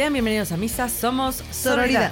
Sean bienvenidos a Misa, somos Sororidad.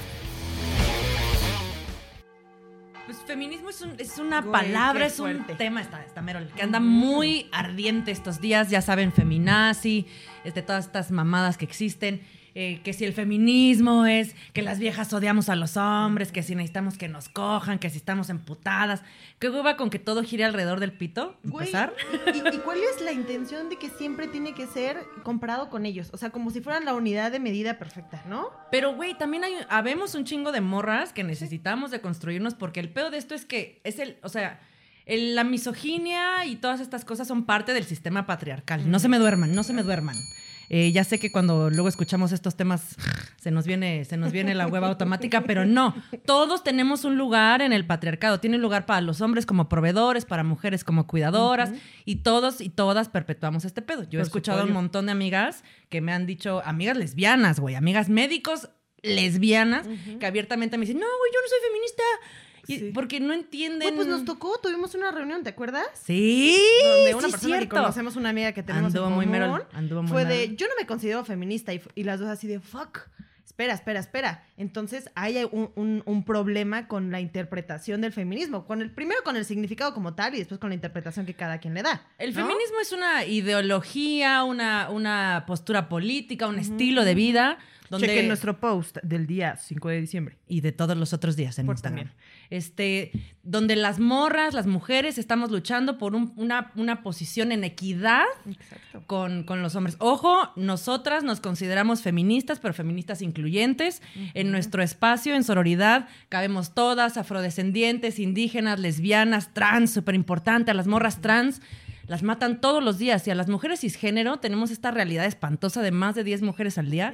Pues feminismo es, un- es una Güey, palabra, es un fuerte. tema, está, está mero, que anda muy ardiente estos días, ya saben, feminazi, este, todas estas mamadas que existen, eh, que si el feminismo es que las viejas odiamos a los hombres, que si necesitamos que nos cojan, que si estamos emputadas, que hueva con que todo gire alrededor del pito, Güey, empezar. ¿y, y cuál es la intención de que siempre tiene que ser comparado con ellos? O sea, como si fueran la unidad de medida perfecta, ¿no? Pero, güey, también hay, habemos un chingo de morras que necesitamos de construirnos porque el pedo de esto es que es el, o sea, la misoginia y todas estas cosas son parte del sistema patriarcal. No se me duerman, no se me duerman. Eh, ya sé que cuando luego escuchamos estos temas se nos viene, se nos viene la hueva automática, pero no. Todos tenemos un lugar en el patriarcado. Tiene un lugar para los hombres como proveedores, para mujeres como cuidadoras, y todos y todas perpetuamos este pedo. Yo he escuchado a un montón de amigas que me han dicho, amigas lesbianas, güey, amigas médicos lesbianas, que abiertamente me dicen, no, güey, yo no soy feminista. Y- Sí. Porque no entienden. Güey, pues nos tocó, tuvimos una reunión, ¿te acuerdas? Sí, Donde una sí, persona que cierto. conocemos, una amiga que tenemos Anduvo en muy común, Merol, anduvo muy fue de, yo no me considero feminista y, y las dos así de, fuck, espera, espera, espera. Entonces hay un, un- un problema con la interpretación del feminismo, con el primero con el significado como tal y después con la interpretación que cada quien le da. El ¿no? feminismo es una ideología, una, una postura política, un estilo de vida. Donde, Chequen nuestro post del día 5 de diciembre. y de todos los otros días en Por Instagram. también. Este, donde las morras, las mujeres, estamos luchando por un- una, una posición en equidad con, con los hombres. Ojo, nosotras nos consideramos feministas, pero feministas incluyentes. En nuestro espacio, en sororidad, cabemos todas, afrodescendientes, indígenas, lesbianas, trans, súper importante, a las morras trans. Las matan todos los días y a las mujeres cisgénero tenemos esta realidad espantosa de más de 10 mujeres al día.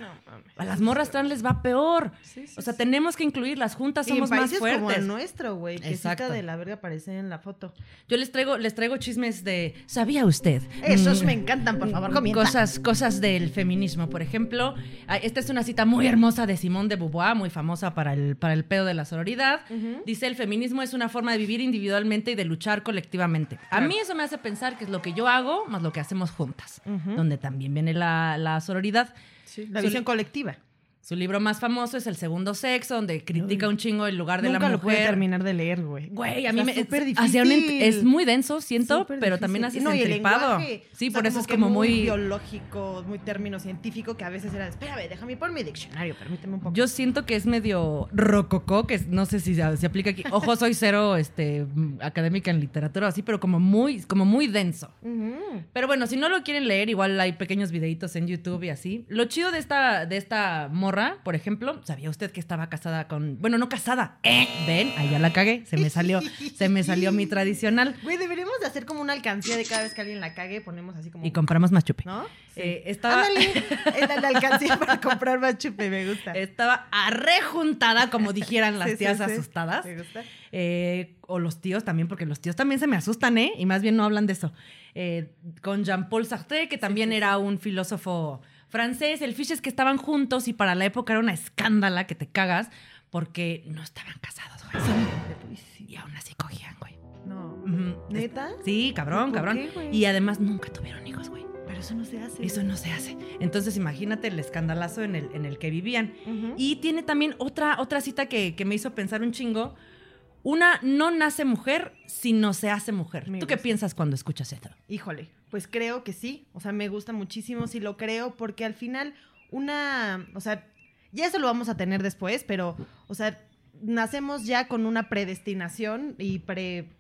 A las morras trans les va peor. Sí, sí, o sea, sí. tenemos que incluirlas juntas, Y en somos más países como fuertes. el nuestro, güey, que cita de la verga aparece en la foto. Yo les traigo, les traigo chismes de. ¿Sabía usted? Esos Mm, me encantan, por favor, comienza. Cosas, cosas del feminismo. Por ejemplo, esta es una cita muy hermosa de Simone de Beauvoir, muy famosa para el, para el pedo de la sororidad. Dice: el feminismo es una forma de vivir individualmente y de luchar colectivamente. A mí eso me hace pensar que es lo que yo hago más lo que hacemos juntas, donde también viene la, la sororidad. Sí, la visión colectiva. Su libro más famoso es El Segundo Sexo, donde critica un chingo el lugar de Nunca la lo pude mujer. terminar de leer, güey. Güey, a mí me súper es, hacia un ent- difícil. es muy denso, siento, Súper pero difícil. también así No, entripado. Sí, o sea, por eso es como muy biológico, muy término científico que a veces era, espérame, déjame por mi diccionario, permíteme un poco. Yo siento que es medio rococó, que no sé si se, se aplica aquí. Ojo, soy cero este, mm, académica en literatura o así, pero como muy, como muy denso. Pero bueno, si no lo quieren leer, igual hay pequeños videitos en YouTube y así. Lo chido de esta, de esta morra, por ejemplo, ¿sabía usted que estaba casada con. Bueno, no casada. ¿Eh? ¿Ven? Ahí ya la cagué. Se me salió, se me salió mi tradicional. Güey, deberíamos de hacer como una alcancía de cada vez que alguien la cague, ponemos así como... Y compramos más chupe. ¿No? Sí. Eh, estaba, Ándale, la, alcancía para comprar más chupe, me gusta. estaba arrejuntada, como dijeran las Sí, tías sí. asustadas. ¿Te gusta? Eh, o los tíos también, porque los tíos también se me asustan, ¿eh? Y más bien no hablan de eso. Eh, con Jean-Paul Sartre, que también era un filósofo francés. El fiche es que estaban juntos y para la época era una escándala que te cagas porque no estaban casados, güey. Y aún así cogían, güey. No. ¿Neta? Sí, cabrón, ¿Por cabrón. qué, y además nunca tuvieron hijos, güey. Pero eso no se hace. Eso no se hace. Entonces imagínate el escandalazo en el, en el que vivían. Y tiene también otra, otra cita que, que me hizo pensar un chingo. Una no nace mujer, sino se hace mujer. Me ¿Tú qué piensas cuando escuchas esto? Híjole, pues creo que sí. O sea, me gusta muchísimo, sí lo creo, porque al final una, o sea, ya eso lo vamos a tener después, pero, o sea, nacemos ya con una predestinación y pre,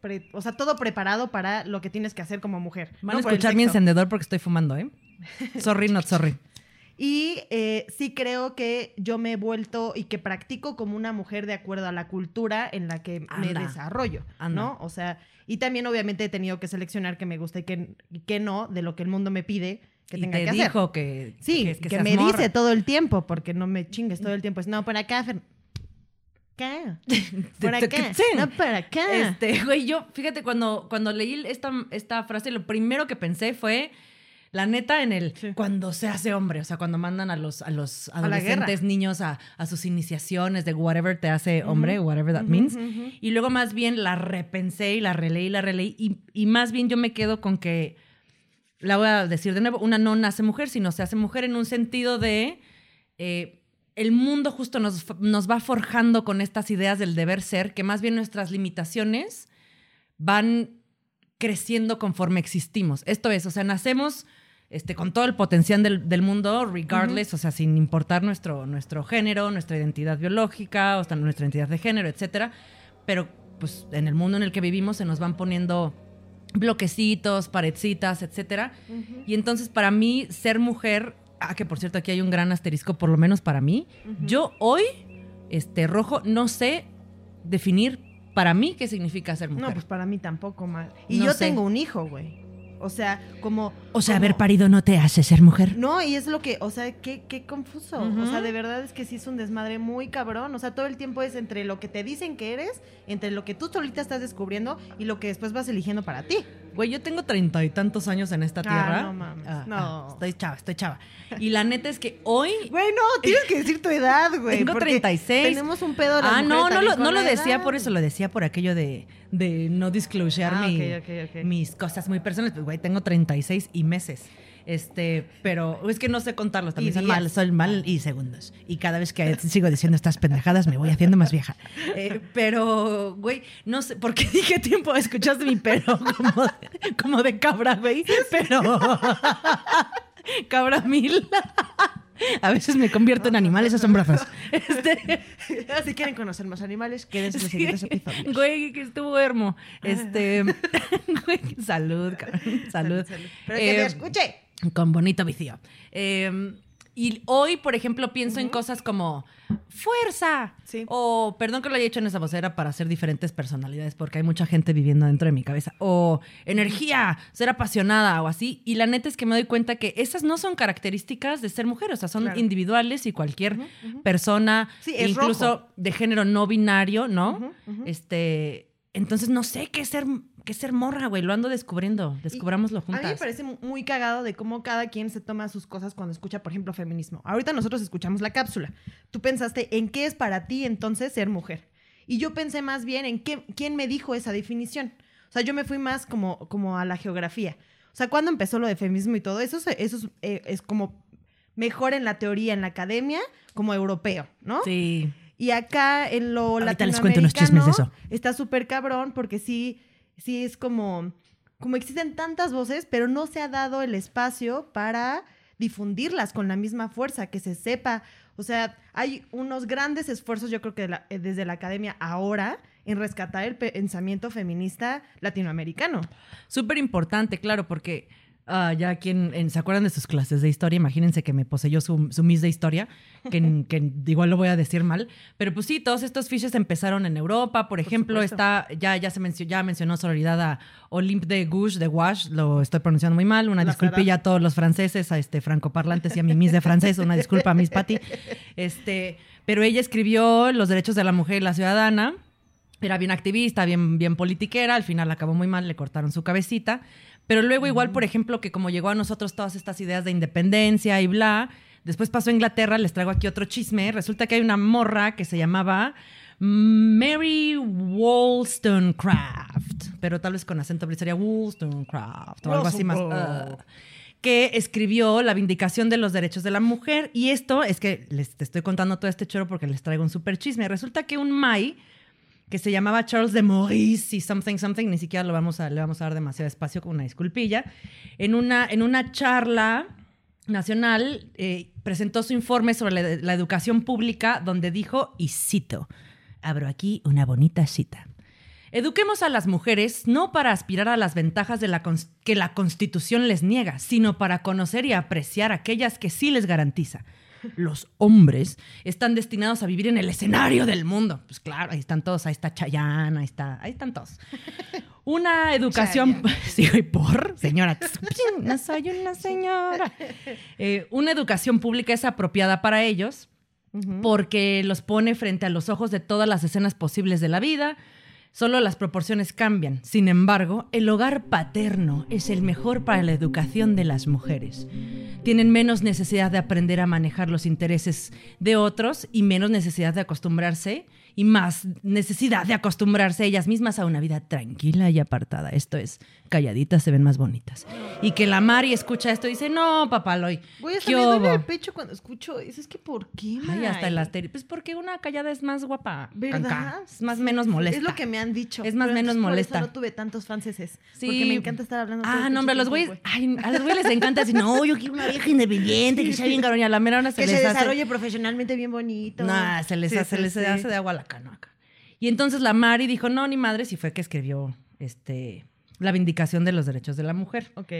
pre- o sea, todo preparado para lo que tienes que hacer como mujer. Van ¿no? a escuchar mi encendedor porque estoy fumando, ¿eh? Sorry, not sorry. Y eh, sí creo que yo me he vuelto y que practico como una mujer de acuerdo a la cultura en la que me desarrollo, Anda. ¿no? O sea, y también obviamente he tenido que seleccionar qué me gusta y qué, qué no de lo que el mundo me pide que y tenga te que hacer. que, Sí, que, que, seas me morra. dice todo el tiempo, porque no me chingues todo el tiempo. Es, no, por acá, Fer- acá. Por acá. sí. No, por acá. Este, güey, yo, fíjate, cuando, cuando leí esta, esta frase, lo primero que pensé fue, la neta, en el Sí. cuando se hace hombre, o sea, cuando mandan a los, a los adolescentes niños a, a sus iniciaciones de whatever te hace hombre, whatever that means. Y luego más bien la repensé y la releí y la releí. Y, y más bien yo me quedo con que, la voy a decir de nuevo, una no nace mujer, sino se hace mujer en un sentido de eh, el mundo justo nos, nos va forjando con estas ideas del deber ser, que más bien nuestras limitaciones van creciendo conforme existimos. Esto es, o sea, nacemos este, con todo el potencial del, del mundo, regardless, o sea, sin importar nuestro, nuestro género, nuestra identidad biológica, o sea, nuestra identidad de género, etcétera. Pero, pues, en el mundo en el que vivimos se nos van poniendo bloquecitos, paredcitas, etcétera. Y entonces, para mí, ser mujer, ah, que por cierto, aquí hay un gran asterisco, por lo menos para mí, yo hoy, este, rojo, no sé definir para mí qué significa ser mujer. No, pues para mí tampoco, mal. Y No yo sé. tengo un hijo, güey. O sea, como... o sea, como- haber parido no te hace ser mujer. No, y es lo que, o sea, qué, qué confuso. O sea, de verdad es que sí es un desmadre muy cabrón. O sea, todo el tiempo es entre lo que te dicen que eres, entre lo que tú solita estás descubriendo y lo que después vas eligiendo para ti. Güey, yo tengo treinta y tantos años en esta Ah, tierra. no mames, Ah, no. ah, estoy chava, estoy chava. Y la neta es que hoy Güey, no, tienes que decir tu edad, güey. Tengo porque 36. Tenemos un pedo de Ah, no, no lo, no lo decía edad. por eso, lo decía por aquello de, de no disclosear Ah, mi- mis cosas muy personales. Pues, güey, tengo 36 y meses. Este, pero es que no sé contarlos, también Y son mal, son mal y segundos. Y cada vez que sigo diciendo estas pendejadas me voy haciendo más vieja. Eh, pero, güey, no sé, ¿por qué dije tiempo? Escuchaste mi pero como, como de cabra, güey. Pero, cabra mil. A veces me convierto en animales asombrosos. Este, Si quieren conocer más animales, quédense en los siguientes episodios. Güey, que estuvo hermo. Este, güey, salud, cabrón, salud. Pero que me Eh, escuche. Con bonito vicio. Eh, y hoy, por ejemplo, pienso en cosas como fuerza. Sí. O, perdón que lo haya hecho en esa vocera para hacer diferentes personalidades, porque hay mucha gente viviendo dentro de mi cabeza. O energía, ser apasionada o así. Y la neta es que me doy cuenta que esas no son características de ser mujer, o sea, son Claro. individuales y cualquier persona, Sí, es incluso rojo. de género no binario, ¿no? Este. Entonces no sé qué es ser, qué es ser morra, güey. Lo ando descubriendo. Descubrámoslo A mí me juntas. parece muy cagado de cómo cada quien se toma sus cosas cuando escucha, por ejemplo, feminismo. Ahorita nosotros escuchamos la cápsula. Tú pensaste en qué es para ti entonces ser mujer. Y yo pensé más bien en qué, quién me dijo esa definición. O sea, yo me fui más como, como a la geografía. O sea, cuando empezó lo de feminismo y todo eso, eso es, eh, es como mejor en la teoría, en la academia, como europeo, ¿no? Sí. Y acá en lo Ahorita les cuento unos chismes de eso. latinoamericano está súper cabrón porque sí, sí es como, como existen tantas voces, pero no se ha dado el espacio para difundirlas con la misma fuerza, que se sepa. O sea, hay unos grandes esfuerzos, yo creo que la- eh, desde la academia ahora, en rescatar el pensamiento feminista latinoamericano. Súper importante, claro, porque ah, ya quien en- se acuerdan de sus clases de historia, imagínense que me poseyó su, su Miss de historia, que, que igual lo voy a decir mal, pero pues sí, todos estos fiches empezaron en Europa, por ejemplo, está, ya, ya se mencionó, ya mencionó sororidad a Olympe de Gouges de Wash, lo estoy pronunciando muy mal, una La disculpilla a todos los franceses, a este francoparlantes y a mi Miss de francés, una disculpa a Miss Patty, este, pero ella escribió los derechos de la mujer y la ciudadana, era bien activista, bien, bien politiquera, al final acabó muy mal, le cortaron su cabecita. Pero luego, igual, por ejemplo, que como llegó a nosotros todas estas ideas de independencia y bla, después pasó a Inglaterra, les traigo aquí otro chisme. Resulta que hay una morra que se llamaba Mary Wollstonecraft, pero tal vez con acento británico sería Wollstonecraft o algo así más. Ah, que escribió la vindicación de los derechos de la mujer. Y esto es que les te estoy contando todo este choro porque les traigo un super chisme. Resulta que un Mai que se llamaba Charles de Maurice y something something, ni siquiera lo vamos a, le vamos a dar demasiado espacio con una disculpilla, en una, en una charla nacional eh, presentó su informe sobre la, la educación pública donde dijo, y cito, abro aquí una bonita cita. Eduquemos a las mujeres no para aspirar a las ventajas de la que la Constitución les niega, sino para conocer y apreciar aquellas que sí les garantiza. Los hombres están destinados a vivir en el escenario del mundo. Pues claro, ahí están todos, ahí está Chayanne, ahí está, ahí están todos. Una educación, sí, por señora, no soy una señora. Eh, una educación pública es apropiada para ellos porque los pone frente a los ojos de todas las escenas posibles de la vida. Solo las proporciones cambian. Sin embargo, el hogar paterno es el mejor para la educación de las mujeres. Tienen menos necesidad de aprender a manejar los intereses de otros y menos necesidad de acostumbrarse y más necesidad de acostumbrarse ellas mismas a una vida tranquila y apartada. Esto es, calladitas se ven más bonitas. Y que la Mari escucha esto y dice, no, papaloy, Güey, hasta ¿qué me duele hubo?". el pecho cuando escucho eso. Es que, ¿por qué, Ay, hasta el May? asteri- Pues porque una callada es más guapa. ¿Verdad? canca. Es más menos molesta. Es lo que me han dicho. Es más pero menos molesta. No tuve tantos franceses. Sí. Porque me encanta estar hablando. Ah, no, hombre, a los güeyes, ay, a los güeyes les encanta decir, no, yo quiero una vieja independiente, que sea bien cabrón, y a la mera hora se Que se les hace- desarrolle profesionalmente bien bonito. Nah, se les, Sí, hace, sí, les sí. hace de agua la canoaca. Y entonces la Mari dijo, no, ni madre, si fue que escribió este, la vindicación de los derechos de la mujer. Ok.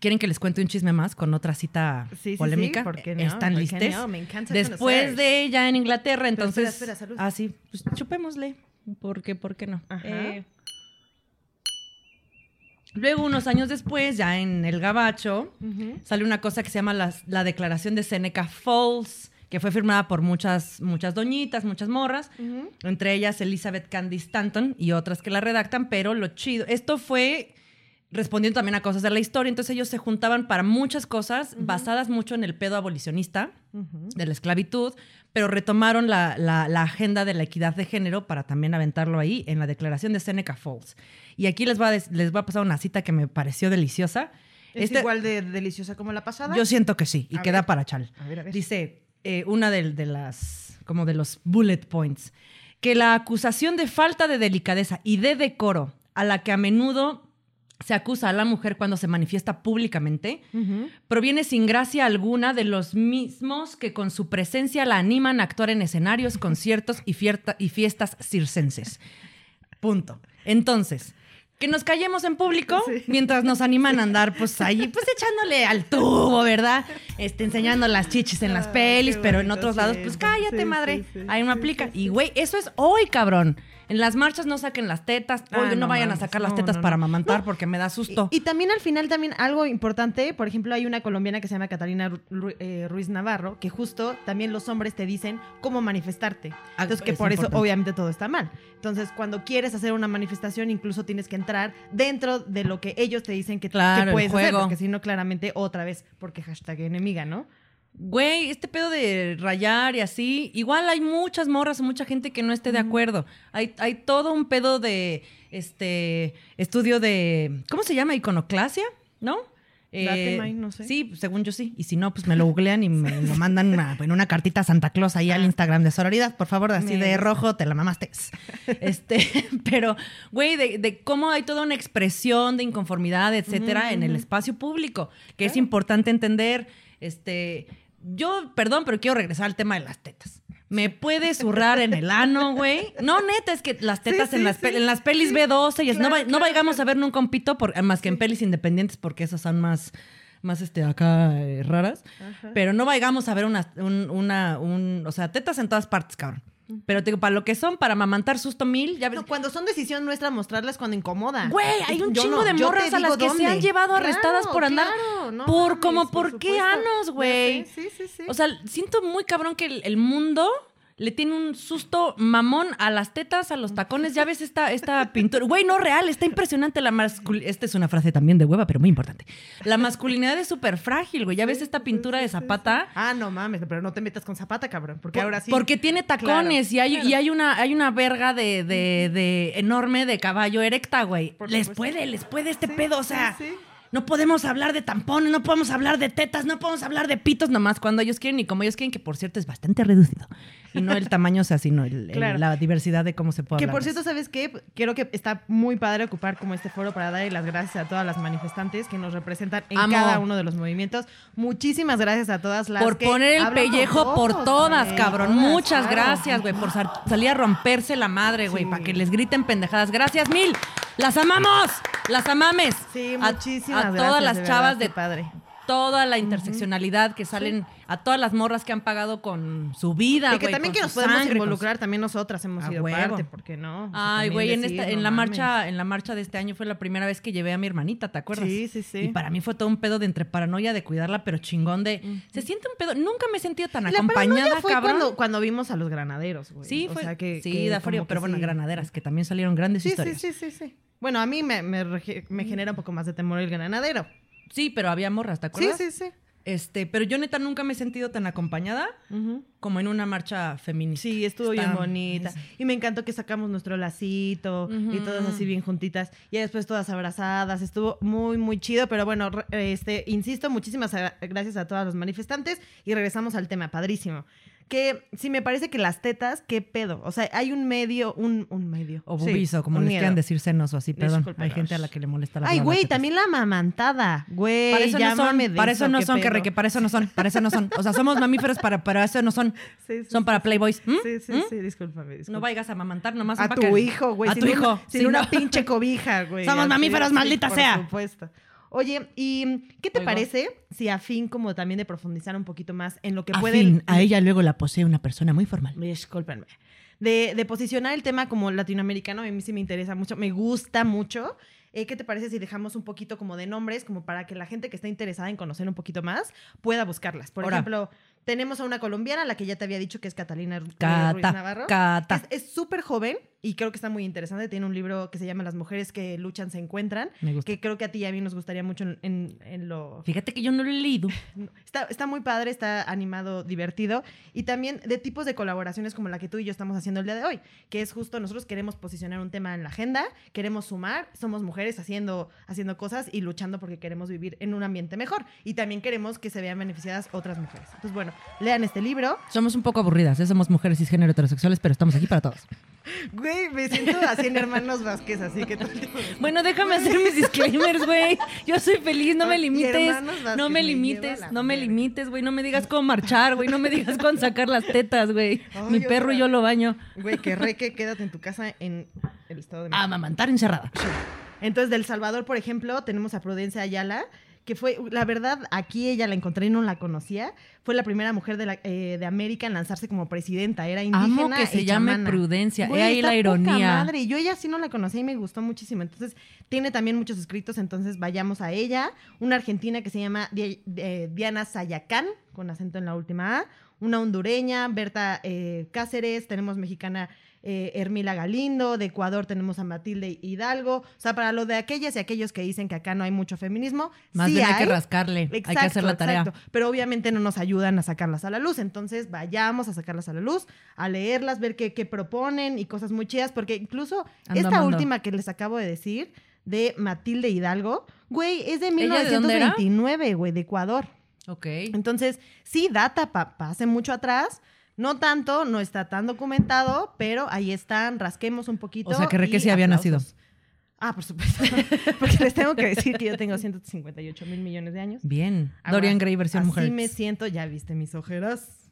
¿Quieren que les cuente un chisme más con otra cita Sí, sí, sí, polémica? ¿por qué no? ¿Están ¿Por qué listes? no? Me encanta Después conocer. de ella en Inglaterra, Pero entonces... espera, espera, salud. Ah, sí, pues chupémosle. ¿Por qué, por qué no? Ajá. Eh, luego, unos años después, ya en el Gabacho, sale una cosa que se llama la, Declaración de Seneca Falls, que fue firmada por muchas, muchas doñitas, muchas morras, entre ellas Elizabeth Candy Stanton y otras que la redactan, pero lo chido, esto fue respondiendo también a cosas de la historia, entonces ellos se juntaban para muchas cosas basadas mucho en el pedo abolicionista de la esclavitud, pero retomaron la, la- la agenda de la equidad de género para también aventarlo ahí en la declaración de Seneca Falls. Y aquí les voy a, les voy a pasar una cita que me pareció deliciosa. ¿Es Este- igual de deliciosa como la pasada? yo siento que sí, y A queda ver. para chal. A ver, a ver. Dice eh, una de, de las, como de los bullet points, que la acusación de falta de delicadeza y de decoro a la que a menudo se acusa a la mujer cuando se manifiesta públicamente, proviene sin gracia alguna de los mismos que con su presencia la animan a actuar en escenarios, conciertos y, y fiestas circenses. Punto. Entonces, que nos callemos en público Sí. mientras nos animan a andar, pues ahí, pues echándole al tubo, ¿verdad? Este, enseñando las chichis en las pelis, pero en otros lados, pues cállate, Sí, madre. ahí sí, aplica. Y güey, eso es hoy, cabrón. En las marchas no saquen las tetas, Ah, hoy no, no vayan a sacar las tetas no, para amamantar porque me da susto. Y, y también al final también algo importante, por ejemplo, hay una colombiana que se llama Catalina Ru- eh, Ruiz Navarro, que justo también los hombres te dicen cómo manifestarte. Ah, Entonces que es por eso obviamente todo está mal. Entonces cuando quieres hacer una manifestación incluso tienes que entrar dentro de lo que ellos te dicen que, Claro, puedes hacer, porque si no claramente otra vez, porque hashtag enemiga, ¿no? Güey, este pedo de rayar y así, igual hay muchas morras, mucha gente que no esté de acuerdo. Hay, hay todo un pedo de este estudio de, ¿cómo se llama? Iconoclasia, ¿no? Eh, Date, May, no sé. Sí, según yo sí. Y si no, pues me lo googlean y me lo mandan una, en una cartita a Santa Claus ahí al Instagram de Sororidad. Por favor, así de rojo, te la mamaste. Este, pero, güey, de, de cómo hay toda una expresión de inconformidad, etcétera, en el espacio público, que es importante entender. Este, yo, perdón, pero quiero regresar al tema de las tetas. ¿Me puede zurrar en el ano, güey? No, neta, es que las tetas Sí, en, sí, las sí. en las pelis Sí. B12 y es- no, Claro, no vayamos a ver nunca un pito por- más que en pelis independientes porque esas son más, más este, acá eh, raras. Ajá. Pero no vayamos a ver una, un, una, un, o sea, tetas en todas partes, cabrón. Pero te digo, para lo que son, para mamantar susto mil, ya ves. No, cuando son decisión nuestra mostrarlas cuando incomoda. Güey, hay un Yo chingo no, de morras a las que se han llevado arrestadas por andar claro, no por mames, como por, qué anos, güey. sé, Sí, sí, sí. O sea, siento muy cabrón que el, el mundo le tiene un susto mamón a las tetas, a los tacones. Ya ves esta, esta pintura. Güey, no real, está impresionante la masculinidad. Esta es una frase también de hueva, pero muy importante. La masculinidad es súper frágil, güey. Ya ves esta pintura de Zapata. Ah, no mames, pero no te metas con Zapata, cabrón, porque Por- ahora sí. Porque tiene tacones Claro, y, hay, claro. y hay una hay una verga de, de, de enorme de caballo erecta, güey. Les puede, les puede este Sí, pedo, o sí, sea. sí. No podemos hablar de tampones, no podemos hablar de tetas, no podemos hablar de pitos nomás cuando ellos quieren y como ellos quieren, que por cierto es bastante reducido. Y no el tamaño, o sea, sino el- la diversidad de cómo se puede Que hablar por cierto. ¿sabes qué? Creo que está muy padre ocupar como este foro para darle las gracias a todas las manifestantes que nos representan en Amo. cada uno de los movimientos. Muchísimas gracias a todas las Por que poner el pellejo por todas, cabrón. todas, Muchas claro. gracias, güey, por sal- salir a romperse la madre, güey, Sí. para que les griten pendejadas. Gracias mil. Las amamos, las amames. Sí, A- muchísimas a, gracias. todas las de chavas verdad, de padre. Toda la interseccionalidad que salen, a todas las morras que han pagado con su vida, Y que también que nos podemos sangre, con involucrar, también nosotras hemos A sido huevo. parte, ¿por qué no? Ay, güey, en esta, no en la mames. marcha, en la marcha de este año fue la primera vez que llevé a mi hermanita, ¿te acuerdas? Sí, sí, sí. Y para mí fue todo un pedo de entre paranoia de cuidarla, pero chingón de. Se siente un pedo. Nunca me he sentido tan la acompañada, fue cabrón. cuando, cuando vimos a los granaderos, güey. Sí, O fue. sea, que, sí, que da frío, pero bueno, sí. granaderas, que también salieron grandes Sí, sí, historias. sí, sí, sí. Bueno, a mí me, me, me genera un poco más de temor el granadero. Sí, pero había morras, ¿te Sí, acuerdas? sí, sí. Este, pero yo neta nunca me he sentido tan acompañada como en una marcha feminista. Sí, estuvo Está- bien bonita. Y me encantó que sacamos nuestro lacito y todas así bien juntitas. Y después todas abrazadas. Estuvo muy, muy chido. Pero bueno, este, insisto, muchísimas gra- gracias a todos los manifestantes. Y regresamos al tema, padrísimo. Que sí me parece que las tetas, qué pedo. O sea, hay un medio, un, un medio. O Sí, bubizo, como un les miedo. quieran decir senos o así, perdón. Hay gente a la que le molesta la Ay, güey, también la mamantada. Güey, Para eso no son, para eso no ¿qué son, que, re- que para eso no son, para eso no son. O sea, somos mamíferos, para, para eso no son. Sí, sí, Son sí, para sí. playboys. ¿Mm? Sí, sí, ¿Mm? sí, discúlpame, discúlpame. No vayas a mamantar nomás. A tu que- hijo, güey. A sin tu una- hijo. Sin sí, una no. pinche cobija, güey. Somos mamíferos, sí, maldita por sea. supuesto. Oye, ¿y qué te Oigo. parece si a fin como también de profundizar un poquito más en lo que A pueden... fin, a ella luego la posee una persona muy formal. Discúlpenme. De, de posicionar el tema como latinoamericano, a mí sí me interesa mucho, me gusta mucho. Eh, ¿Qué te parece si dejamos un poquito como de nombres, como para que la gente que está interesada en conocer un poquito más pueda buscarlas? Por Ahora. ejemplo, tenemos a una colombiana, la que ya te había dicho que es Catalina eh, Ruiz Cata, Navarro. cata. Es súper joven y creo que está muy interesante. Tiene un libro que se llama Las mujeres que luchan se encuentran, Me gusta. que creo que a ti y a mí nos gustaría mucho en, en- en lo... Fíjate que yo no lo he leído. Está, está muy padre, está animado, divertido. Y también de tipos de colaboraciones como la que tú y yo estamos haciendo el día de hoy, que es justo nosotros queremos posicionar un tema en la agenda, queremos sumar, somos mujeres haciendo, haciendo cosas y luchando porque queremos vivir en un ambiente mejor. Y también queremos que se vean beneficiadas otras mujeres. Entonces, bueno, lean este libro. Somos un poco aburridas, ¿eh? somos mujeres cisgénero heterosexuales, pero estamos aquí para todos. Güey, me siento así en Hermanos Vázquez, así que todo el tiempo me- Bueno, déjame hacer mis disclaimers, güey. Yo soy feliz, no me limites. Vázquez, No me limites, no me limites, güey. No me digas cómo marchar, güey. No me digas cómo sacar las tetas, güey. Mi perro y yo lo baño. Güey, que re que quédate en tu casa en el estado de A mamantar encerrada. Entonces, del Salvador, por ejemplo, tenemos a Prudencia Ayala, que fue, la verdad, aquí ella la encontré y no la conocía. Fue la primera mujer de, la- eh, de América en lanzarse como presidenta. Era indígena. Amo que se llame. Prudencia. Güey, ahí la ironía. madre. Y yo ella sí no la conocía y me gustó muchísimo. Entonces, tiene también muchos escritos, entonces vayamos a ella. Una argentina que se llama eh, Diana Sayacán, con acento en la última A. Una hondureña, Berta eh, Cáceres. Tenemos mexicana eh, Hermila Galindo. De Ecuador tenemos a Matilde Hidalgo. O sea, para lo de aquellas y aquellos que dicen que acá no hay mucho feminismo, Más sí bien hay hay. que rascarle. hay que Exacto, hacer la tarea. exacto. Pero obviamente no nos ayudan a sacarlas a la luz. Entonces vayamos a sacarlas a la luz, a leerlas, ver qué, qué proponen y cosas muy chidas. Porque incluso Ando esta última que les acabo de decir, de Matilde Hidalgo, güey, es de ¿Ella de dónde era? 1929, güey, de Ecuador. Ok. Entonces, sí, data pa, pa hace mucho atrás. No tanto, no está tan documentado, pero ahí están, rasquemos un poquito. O sea, que re que y sí había nacido. Ah, por supuesto. Porque les tengo que decir que yo tengo 158 mil millones de años. Bien. Ahora, Dorian Gray versión así mujer. me siento, ya viste mis ojeras.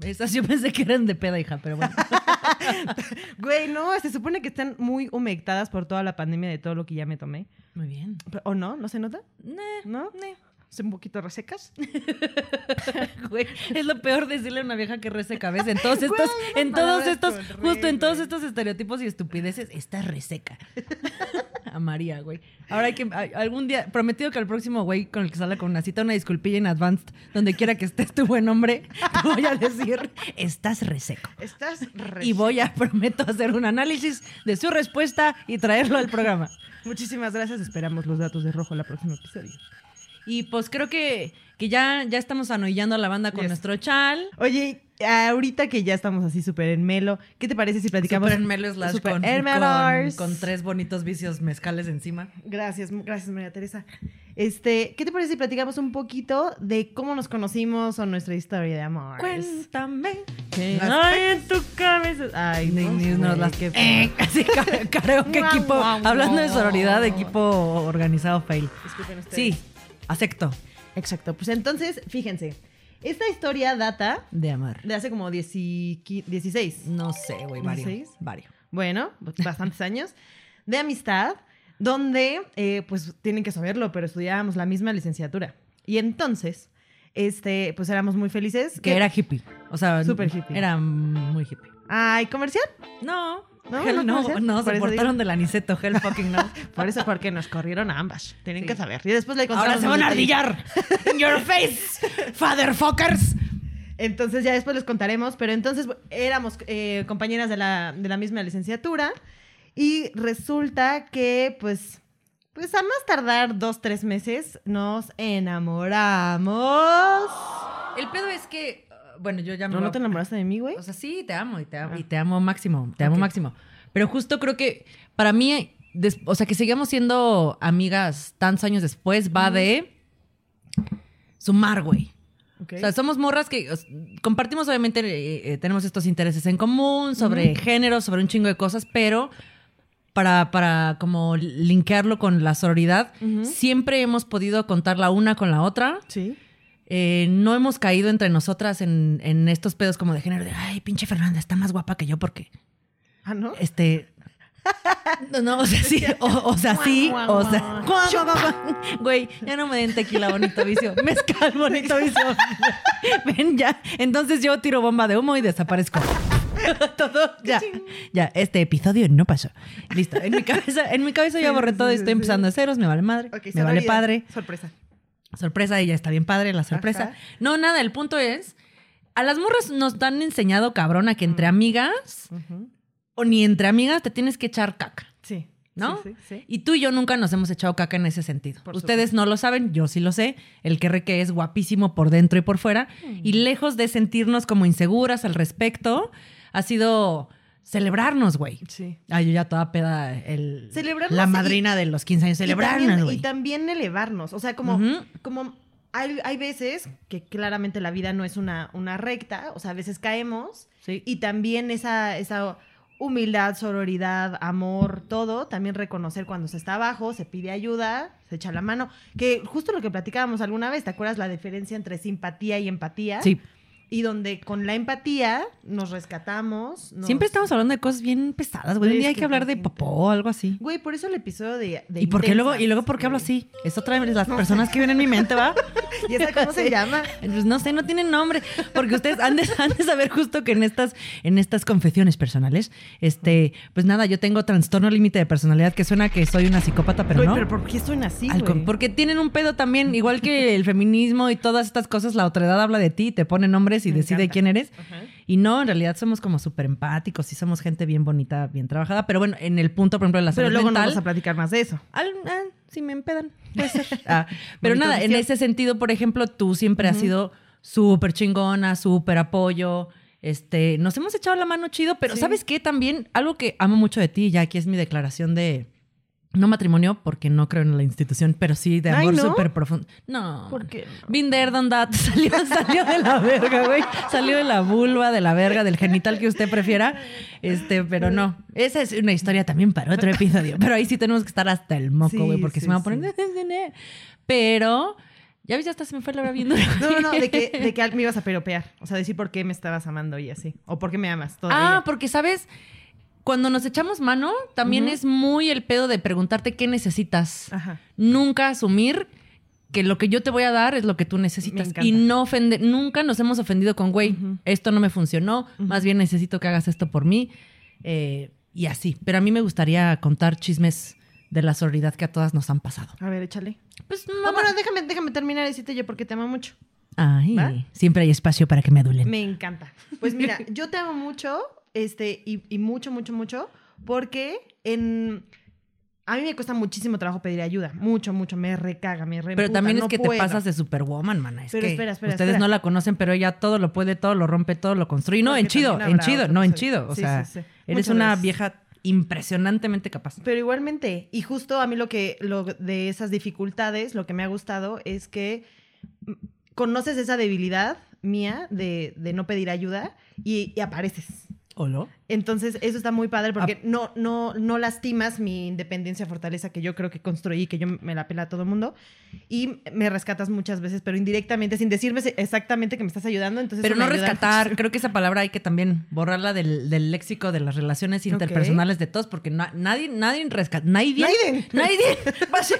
Esas yo pensé que eran de peda, hija, pero bueno. Güey, no, se supone que están muy humectadas por toda la pandemia de todo lo que ya me tomé. Muy bien. ¿O no? ¿No se nota? Nah, ¿No? nah. ¿Son un poquito resecas? Güey, es lo peor decirle a una vieja que reseca, ¿ves? En todos estos, Güey, en todos estos, justo en todos estos estereotipos y estupideces, está reseca. A María, güey. Ahora hay que, algún día, prometido que al próximo güey con el que salga con una cita, una disculpilla en advanced, donde quiera que estés tu buen hombre, te voy a decir, estás reseco. Estás reseca. Y voy a, prometo, hacer un análisis de su respuesta y traerlo al programa. Muchísimas gracias. Esperamos los datos de rojo la próxima episodio. Y pues creo que, que ya, ya estamos anoillando a la banda con Yes. nuestro chal. Oye, ahorita que ya estamos así súper en melo, ¿qué te parece si platicamos? Super en melo slash Super con, con, con tres bonitos vicios mezcales encima. Gracias, gracias María Teresa. Este, ¿qué te parece si platicamos un poquito de cómo nos conocimos o nuestra historia de amor? Cuéntame. ¿Qué hay en tu cabeza? Ay, no, güey, las qué Eh, creo que equipo, hablando de sororidad, equipo organizado fail. Disculpen ustedes. Sí, acepto Exacto. Pues entonces, fíjense. Esta historia data de amar. de hace como 10 y qui- 16. No sé, güey, varios. Varios. Bueno, bastantes años. De amistad, donde, eh, pues tienen que saberlo, pero estudiábamos la misma licenciatura. Y entonces, este, pues éramos muy felices. Que era hippie. O sea, Súper hippie. Era muy hippie. Ay, comercial. No, No, hell no no, no, se portaron del aniceto, hell fucking no. Por eso, porque nos corrieron a ambas. Tienen Sí. que saber. Y después le contamos Ahora se van a ardillar. In your face, fatherfuckers. Entonces ya después les contaremos, pero entonces éramos eh, compañeras de la, de la misma licenciatura y resulta que pues Pues a más tardar dos, tres meses, nos enamoramos. El pedo es que, bueno, yo ya me ¿No, no te enamoraste de mí, güey? O sea, sí, te amo y te amo, Ah. y te amo máximo, te amo máximo. Pero justo creo que para mí, des- o sea, que sigamos siendo amigas tantos años después va de sumar, güey. O sea, somos morras que os- compartimos, obviamente, eh, eh, tenemos estos intereses en común sobre género, sobre un chingo de cosas, pero para, para como linkearlo con la sororidad, siempre hemos podido contar la una con la otra. Sí. Eh, no hemos caído entre nosotras en, en estos pedos como de género de, ay, pinche Fernanda, está más guapa que yo porque, Ah, ¿no? este... No, no, o sea, sí, o, o sea, sí, o sea, güey, ya no me den tequila, bonito vicio, mezcal, bonito vicio. Ven, ya, entonces yo tiro bomba de humo y desaparezco. todo, ya, ya, este episodio no pasó. Listo, en mi cabeza, en mi cabeza Sí, borré sí, todo y estoy sí. empezando de ceros, me vale madre, me vale padre. Sorpresa. Sorpresa, ya está bien padre la sorpresa. Ajá. No, nada, el punto es, a las morras nos han enseñado, cabrona, que Mm. entre amigas, Ujú. o ni entre amigas, te tienes que echar caca. Sí. ¿No? Sí, sí, sí. Y tú y yo nunca nos hemos echado caca en ese sentido. Por Ustedes no lo saben, yo sí lo sé. El que es guapísimo por dentro y por fuera. Y lejos de sentirnos como inseguras al respecto, ha sido celebrarnos, güey. Sí. Ay, yo ya toda peda, el, Celebrarnos la y- madrina de los 15 años, celebrarnos, güey. y también elevarnos. O sea, como, como hay, hay veces que claramente la vida no es una, una recta. O sea, a veces caemos. Sí. Y también esa, esa humildad, sororidad, amor, todo. También reconocer cuando se está abajo, se pide ayuda, se echa la mano. Que justo lo que platicábamos alguna vez, ¿te acuerdas la diferencia entre simpatía y empatía? Sí. Y donde con la empatía nos rescatamos. nos- Siempre estamos hablando de cosas bien pesadas, güey. Un día hay que hablar de popó o algo así. Güey, por eso el episodio de. de ¿Y por qué luego, y luego por qué hablo así? Es otra de las personas que vienen en mi mente, ¿va? ¿Y esa cómo se llama? Pues no sé, no tienen nombre. Porque ustedes han de, han de saber justo que en estas, en estas confesiones personales, este, pues nada, yo tengo trastorno límite de personalidad que suena que soy una psicópata, pero Güey, no. pero ¿por qué suena así, Al güey? porque tienen un pedo también, igual que el feminismo y todas estas cosas, la otredad habla de ti, te pone y Me decide encanta. quién eres. Ajá. Y no, en realidad somos como súper empáticos y somos gente bien bonita, bien trabajada. Pero bueno, en el punto, por ejemplo, de la Pero salud luego no mental. vamos a platicar más de eso. Al- ah, si me empedan, puede ser. Ah, pero nada, en ese sentido, por ejemplo, tú siempre has sido súper chingona, súper apoyo. Este, nos hemos echado la mano chido, pero Sí. ¿sabes qué? También algo que amo mucho de ti, ya aquí es mi declaración de no matrimonio, porque no creo en la institución, pero sí de amor ¿no? súper profundo. No. ¿Por qué? Done that. Salió, salió de la verga, güey. Salió de la vulva, de la verga, del genital que usted prefiera. Este, pero no. Esa es una historia también para otro episodio. Pero ahí sí tenemos que estar hasta el moco, Sí, güey, porque sí, se me va a poner. Pero. Ya ves, ya hasta se me fue la hora viendo. No, no, no, de que, de que me ibas a peropear. O sea, decir por qué me estabas amando y así. O por qué me amas Ah, todavía. porque sabes, cuando nos echamos mano, también es muy el pedo de preguntarte qué necesitas. Ajá. nunca asumir que lo que yo te voy a dar es lo que tú necesitas. Y no ofender, nunca nos hemos ofendido con, güey, esto no me funcionó, más bien necesito que hagas esto por mí. eh, y así. Pero a mí me gustaría contar chismes de la sororidad que a todas nos han pasado. A ver, échale. Pues No, bueno, déjame, déjame terminar decirte yo porque te amo mucho. Ay, ¿Va? siempre hay espacio para que me adulen. Me encanta. Pues mira, yo te amo mucho, este, y, y mucho, mucho, mucho, porque en... A mí me cuesta muchísimo trabajo pedir ayuda. Mucho, mucho. Me recaga, me re Pero también es que te pasas de superwoman, mana. Es Pero que espera, espera, ustedes espera. no la conocen, pero ella todo lo puede, todo lo rompe, todo lo construye. No, en chido, en chido, no, en chido. O Sí, sea, sí, sí. eres Muchas una veces. vieja impresionantemente capaz. Pero igualmente, y justo a mí lo que lo de esas dificultades, lo que me ha gustado es que mm, conoces esa debilidad mía de, de no pedir ayuda y, y apareces. Entonces, eso está muy padre Ah. porque no, no, no lastimas mi independencia, fortaleza que yo creo que construí, que yo me la pela a todo el mundo. Y me rescatas muchas veces, pero indirectamente, sin decirme exactamente que me estás ayudando. Entonces Pero no rescatar, creo que esa palabra hay que también borrarla del, del léxico de las relaciones interpersonales de todos, porque na- nadie, nadie rescata, nadie, Nadie. nadie,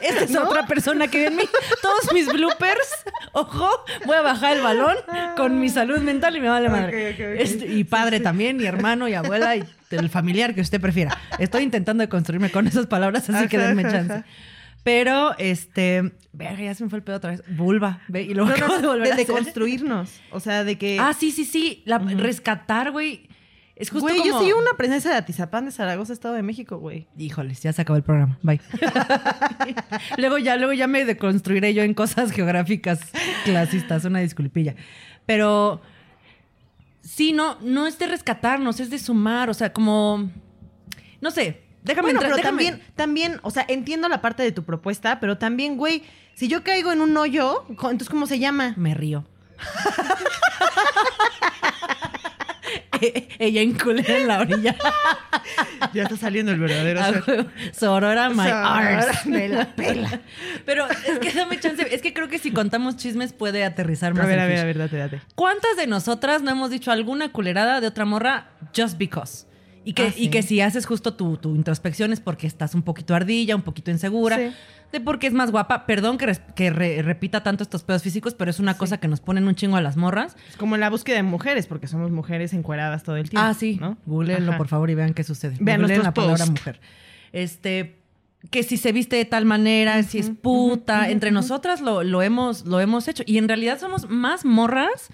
esta es ¿No? otra persona que ve en mí, todos mis bloopers, ojo, voy a bajar el balón con mi salud mental y me vale madre. Ok, ok, ok. Este, y padre también, y hermano, y abuela, y el familiar que usted prefiera. Estoy intentando de construirme con esas palabras, así que denme chance. Pero, este, verga, ya se me fue el pedo otra vez. Vulva, ve, y luego No, no, de volver de, a de hacer. construirnos. O sea, de que. Ah, sí, sí, sí. La. Rescatar, güey. Es justo Güey, como... yo soy una princesa de Atizapán de Zaragoza, Estado de México, güey. Híjoles, ya se acabó el programa. Bye. luego ya, luego ya me deconstruiré yo en cosas geográficas clasistas, una disculpilla. Pero sí, no, no es de rescatarnos, es de sumar, o sea, como no sé, déjame Bueno, entrar, pero déjame- también, también, o sea, entiendo la parte de tu propuesta, pero también, güey, si yo caigo en un hoyo, entonces, ¿cómo se llama? me río. Ella enculera en la orilla. Ya está saliendo el verdadero Ah, huevo. Sorora my arse. Me la pela. Pero es que dame chance. Es que creo que si contamos chismes puede aterrizar más. A ver, a ver, a ver, date, date. ¿Cuántas de nosotras no hemos dicho alguna culerada de otra morra just because? Y que, Ah, sí. y que si haces justo tu, tu introspección es porque estás un poquito ardilla, un poquito insegura, Sí. De porque es más guapa. Perdón que, res- que re- repita tanto estos pedos físicos, pero es una cosa que nos ponen un chingo a las morras. Es como en la búsqueda de mujeres, porque somos mujeres encueradas todo el tiempo. Ah, sí. ¿no? Googleenlo, por favor, y vean qué sucede. Vean Googleen la palabra mujer. Este, que si se viste de tal manera, si es puta, entre nosotras lo, lo hemos, lo hemos hecho. Y en realidad somos más morras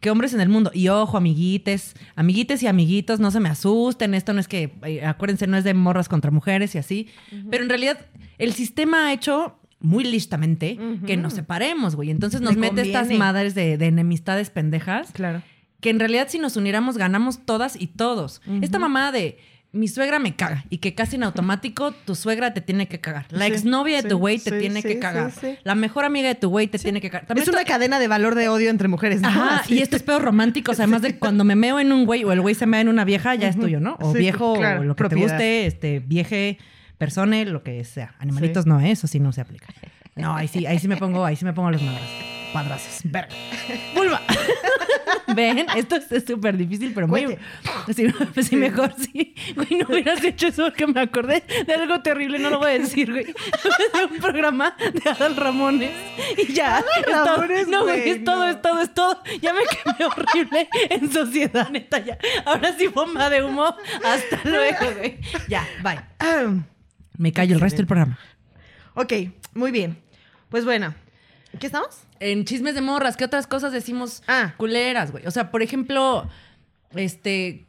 que hombres en el mundo. Y ojo, amiguites, amiguites y amiguitos, no se me asusten. Esto no es que, eh, acuérdense, no es de morras contra mujeres y así. Pero en realidad, el sistema ha hecho muy listamente que nos separemos, güey. Entonces nos Me mete estas madres de, de enemistades pendejas Claro. que en realidad si nos uniéramos ganamos todas y todos. Esta mamada de mi suegra me caga y que casi en automático tu suegra te tiene que cagar. La Sí, exnovia de tu güey te sí, tiene que cagar. La mejor amiga de tu güey te tiene que cagar. También es una cadena de valor de odio entre mujeres, ¿no? Ajá, y estos pedos románticos, además de cuando me meo en un güey o el güey se mea en una vieja, ya es tuyo, ¿no? O viejo, claro, o lo que propiedad. te guste, este, vieje, persone, lo que sea. Animalitos no, ¿eh? eso sí no se aplica. No, ahí sí, ahí sí me pongo, ahí sí me pongo los madrazos. Padrazos. Verga. Vulva. Ven, esto es súper difícil, pero muy. Sí, pues sí, mejor sí. Güey, no hubieras hecho eso porque me acordé de algo terrible, no lo voy a decir, güey. De un programa de Adal Ramones. Y ya. todo. No, güey, es todo, es todo, es todo. Ya me quemé horrible en sociedad, neta, ya. Ahora sí, bomba de humo. Hasta luego, güey. Ya, bye. Ah, Me callo el resto del programa. ok, muy bien. Pues bueno, ¿qué estamos? En chismes de morras, ¿qué otras cosas decimos Ah. culeras, güey? O sea, por ejemplo, este.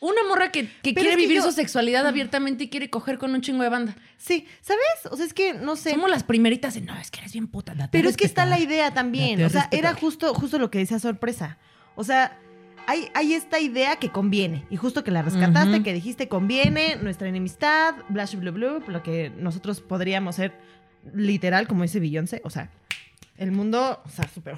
Una morra que, que quiere es que vivir yo- su sexualidad abiertamente y quiere coger con un chingo de banda. Sí, ¿sabes? O sea, es que no sé. Somos las primeritas de no, es que eres bien puta. date Pero es que está la respetar". idea también. Date O sea, era justo, justo lo que decía sorpresa. O sea, hay, hay esta idea que conviene. Y justo que la rescataste, que dijiste conviene, nuestra enemistad, bla, bla, bla, lo que nosotros podríamos ser literal, como dice Beyoncé. O sea, el mundo, o sea, súper.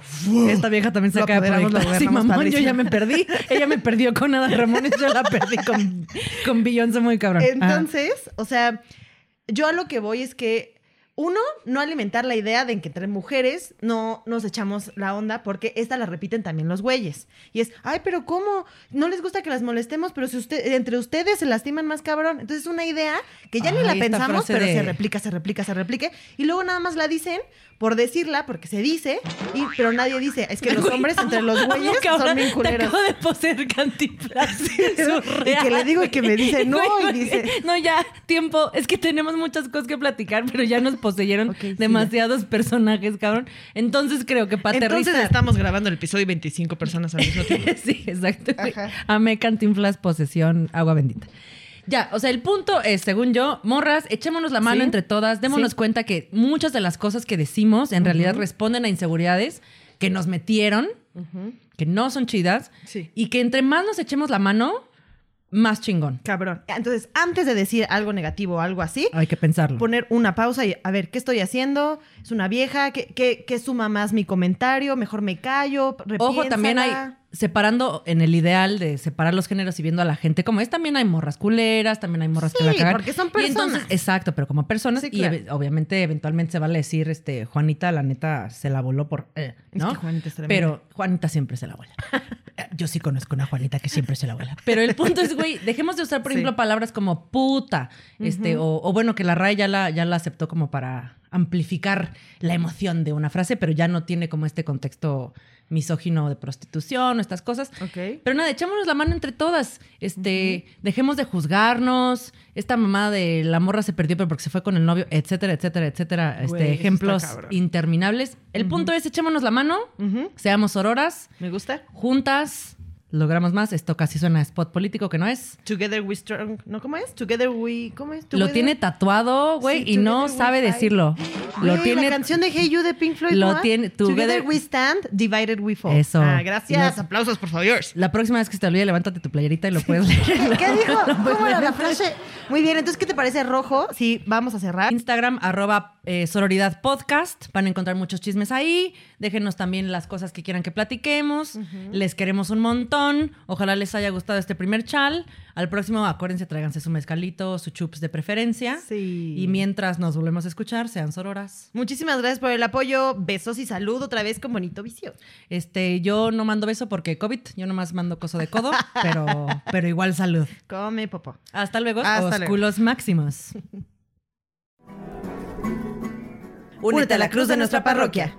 Esta vieja también se acaba de. Sí, mamón, yo ya me perdí. Ella me perdió con Ada Ramones, yo la perdí con, con Beyoncé muy cabrón. Ajá. Entonces, o sea, yo a lo que voy es que, uno, no alimentar la idea de que entre mujeres no nos echamos la onda, porque esta la repiten también los güeyes. Y es, ay, pero ¿cómo? No les gusta que las molestemos, pero si usted, entre ustedes se lastiman más cabrón. Entonces es una idea que ya ni la pensamos, pero de- se replica, se replica, se replica. Y luego nada más la dicen por decirla, porque se dice, y, pero nadie dice, es que los hombres entre los güeyes son bien Te culeros. acabo de poseer Cantinflas. y que le digo y que me dice no, y dice... No, ya, tiempo. Es que tenemos muchas cosas que platicar, pero ya nos poseyeron sí, demasiados personajes, cabrón. Entonces creo que para Entonces aterrizar... estamos grabando el episodio y 25 personas al mismo tiempo. sí, exacto. Amé Cantinflas, posesión, agua bendita. Ya, o sea, el punto es, según yo, morras, echémonos la mano Sí. entre todas, démonos Sí. cuenta que muchas de las cosas que decimos en realidad responden a inseguridades que nos metieron, que no son chidas, Sí. y que entre más nos echemos la mano, más chingón. Cabrón. Entonces, antes de decir algo negativo o algo así, Hay que pensarlo. poner una pausa y a ver, ¿qué estoy haciendo? ¿Es una vieja? ¿Qué, qué, qué suma más mi comentario? ¿Mejor me callo? Ojo, también hay, Repiénsala. Separando en el ideal de separar los géneros y viendo a la gente como es, también hay morras culeras, también hay morras que la Sí, cagan. porque son Y entonces, personas. exacto, pero como personas, Sí, y claro. obviamente, eventualmente se vale decir, este, Juanita, la neta, se la voló por, eh, Es ¿no? que Juanita es pero Juanita siempre se la vuela. Yo sí conozco una Juanita que siempre se la vuela. Pero el punto es, güey, dejemos de usar, por Sí. ejemplo, palabras como puta, este, o, o bueno, que la RAE ya la, ya la aceptó como para amplificar la emoción de una frase, pero ya no tiene como este contexto misógino de prostitución estas cosas. Ok. Pero nada, echémonos la mano entre todas. Este, dejemos de juzgarnos. Esta mamá de la morra se perdió pero porque se fue con el novio, etcétera, etcétera, etcétera. Güey, este, ejemplos interminables. El punto es echémonos la mano, seamos auroras, ¿Me gusta? juntas, logramos más. Esto casi suena a spot político que no es. Together we strong. ¿No cómo es? Together we. ¿Cómo es? Lo Together- tiene tatuado, güey, Sí, y no sabe fight. decirlo. Lo tiene La canción de Hey You de Pink Floyd. Lo ¿no? tiene- Together, Together- we stand, divided we fall. Eso. Ah, gracias. No. Aplausos, por favor. La próxima vez que se te olvide, levántate tu playerita y lo puedes leer. ¿Qué dijo? Lo ¿Cómo era la frase? Muy bien, entonces, ¿qué te parece rojo? Sí, vamos a cerrar. Instagram, arroba eh, sororidad podcast. Van a encontrar muchos chismes ahí. Déjenos también las cosas que quieran que platiquemos. Les queremos un montón. Ojalá les haya gustado este primer chal. Al próximo, acuérdense, tráiganse su mezcalito, su chups de preferencia. Sí. Y mientras nos volvemos a escuchar, sean sororas. Muchísimas gracias por el apoyo. Besos y salud otra vez con bonito vicio. Este, yo no mando beso porque COVID, yo nomás mando coso de codo, pero, pero igual salud. Come, popo. Hasta luego, Hasta luego. osculos máximos. Únete a la cruz de nuestra parroquia.